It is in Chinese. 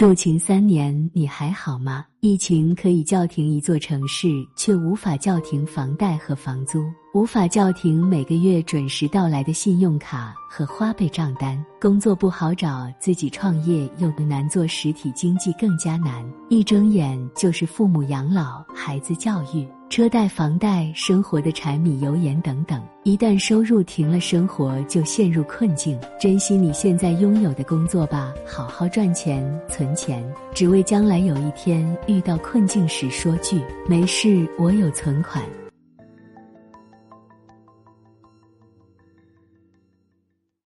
疫情三年，你还好吗？疫情可以叫停一座城市，却无法叫停房贷和房租，无法叫停每个月准时到来的信用卡和花呗账单。工作不好找，自己创业又难做，实体经济更加难。一睁眼就是父母养老、孩子教育。车贷、房贷、生活的柴米油盐等等，一旦收入停了，生活就陷入困境。珍惜你现在拥有的工作吧，好好赚钱、存钱，只为将来有一天遇到困境时说句“没事，我有存款”。